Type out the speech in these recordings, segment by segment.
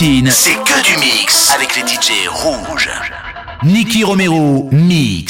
Platine, c'est que du mix avec les DJ rouges. Nicky Romero, mix.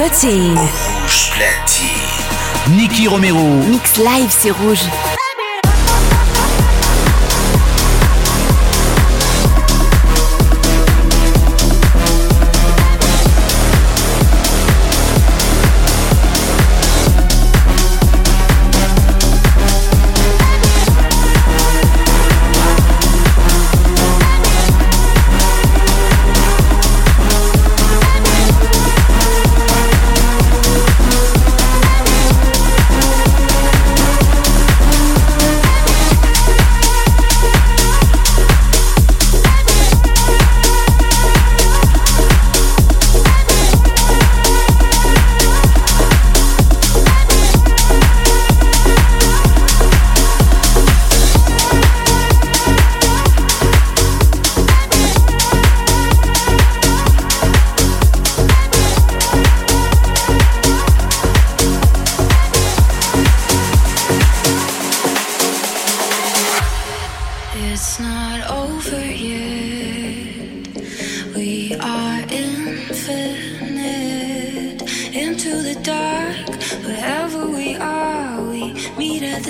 Platine. Rouge Platine. Nicky Romero. Mix live, c'est rouge.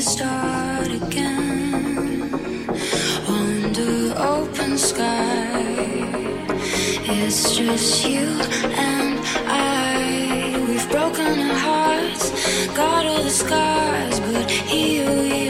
to start again. Under open sky, it's just you and I. We've broken our hearts, got all the scars, but here we are.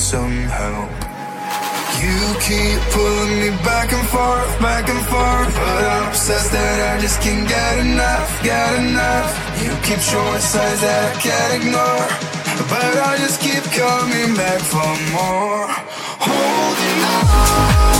some help. You keep pulling me back and forth, back and forth. But I'm obsessed that I just can't get enough, get enough. You keep showing signs that I can't ignore. But I just keep coming back for more. Holding on.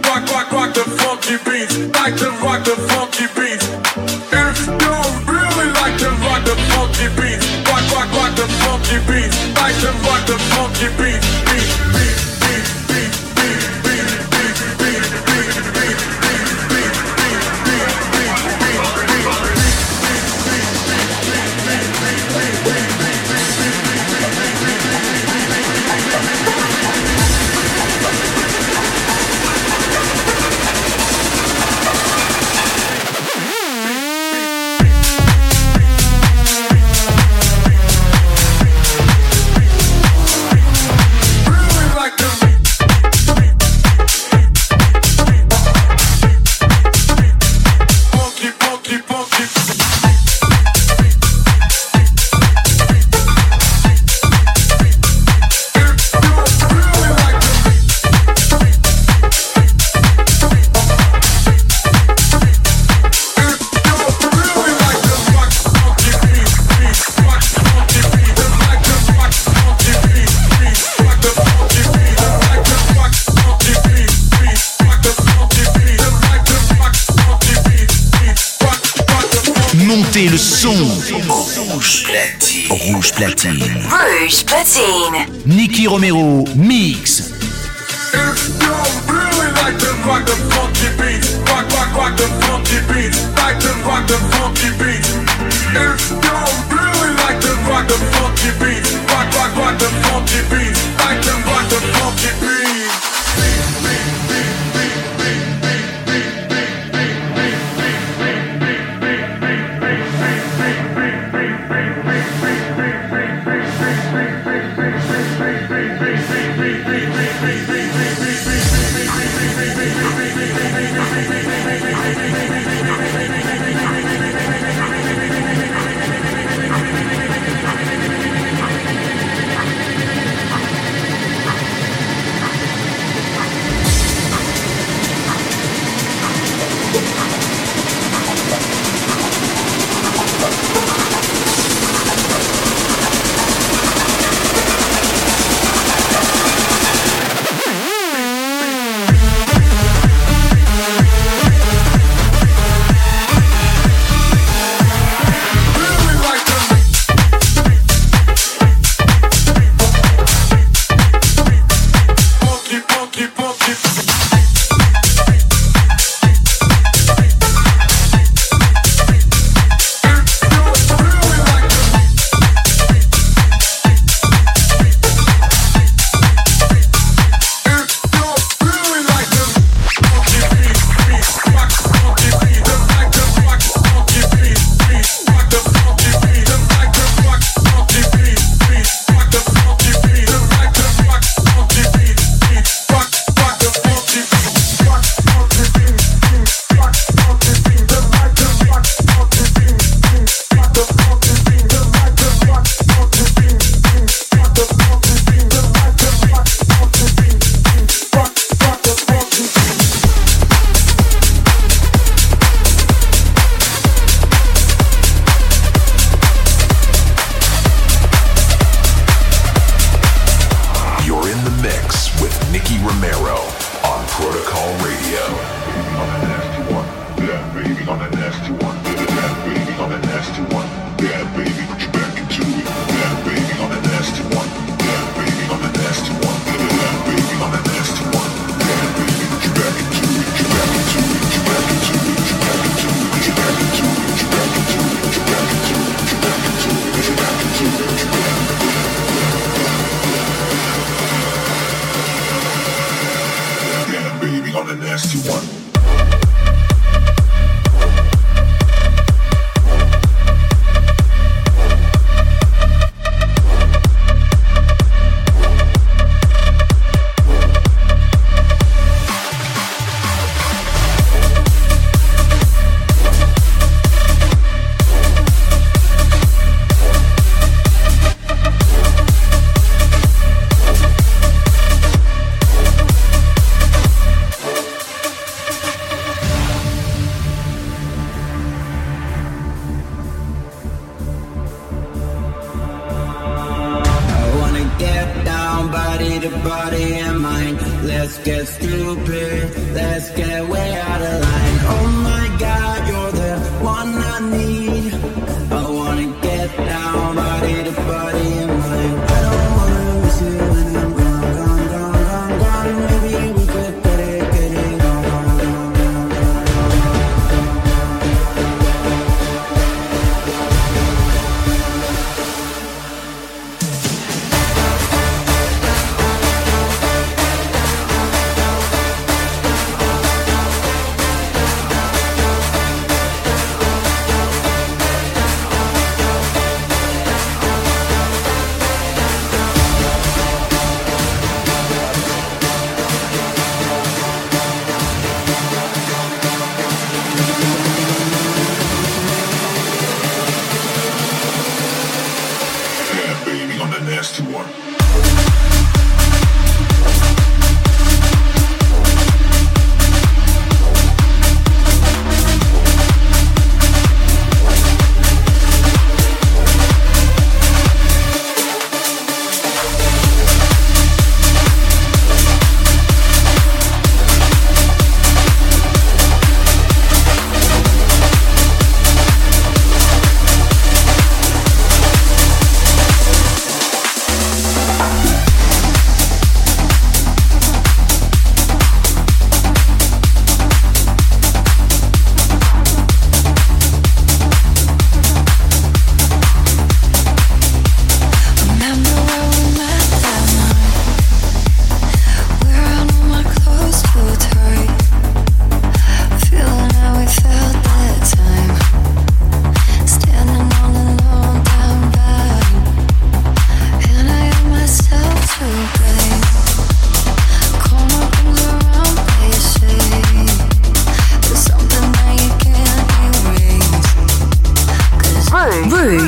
Rock, rock, rock the funky beats. Like to rock the funky beats. If you really like to rock the funky beats, rock, rock, rock the funky beats. Like to rock the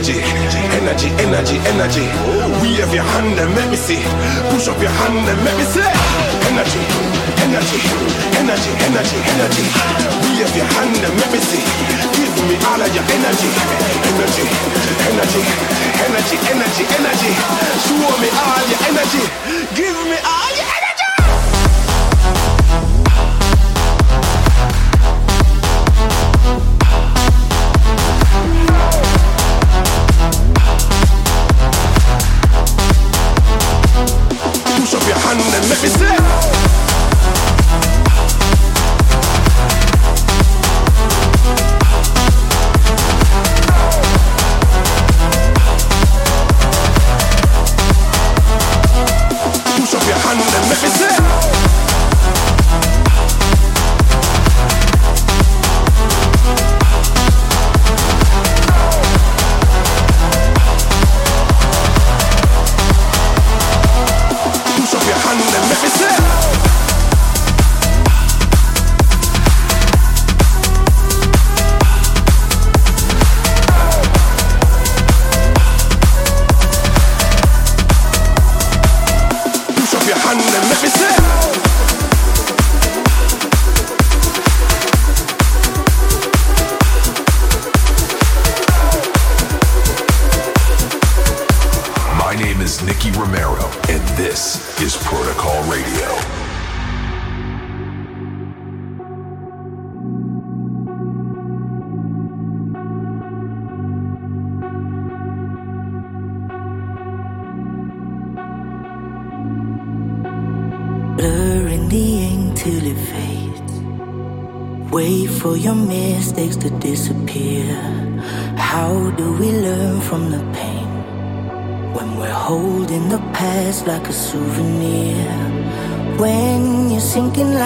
Energy, energy, energy, energy. Wave your hand and let me see. Push up your hand and let me see. Energy, energy, energy, energy, energy. Wave your hand and let me see. Give me all of your energy. Energy, energy, energy, energy, energy. Show me all your energy. Give me all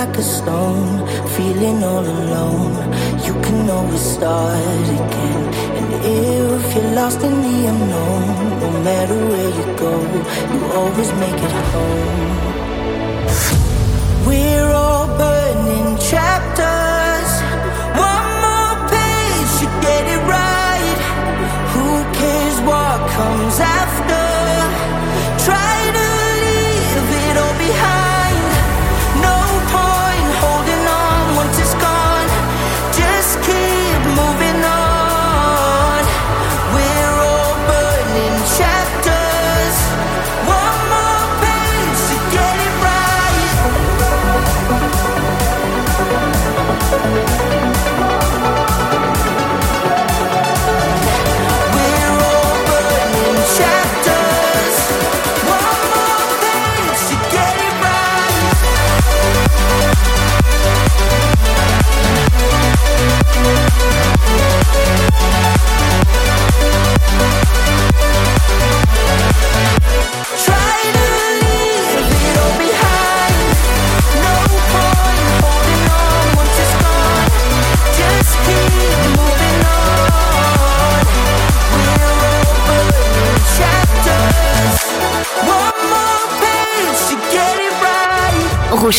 like a stone, feeling all alone, you can always start again. And if you're lost in the unknown, no matter where you go, you always make it home. We're all burning chapters. One more page to get it right. Who cares what comes after?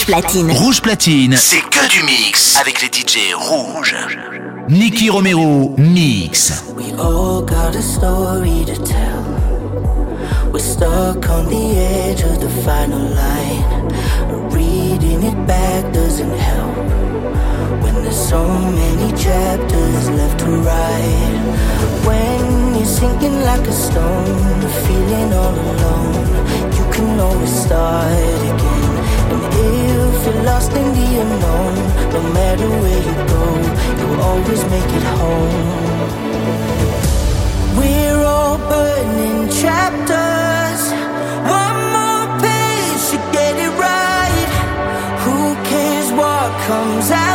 Rouge platine. Rouge platine, c'est que du mix avec les DJ rouges. Nicky Romero mix. We all got a story to tell. We're stuck on the edge of the final line. Reading it back doesn't help. When there's so many chapters left to write. When you're sinking like a stone, feeling all alone, you can always start again. And if you're lost in the unknown, no matter where you go, you'll always make it home. We're all burning chapters. One more page to get it right. Who cares what comes after?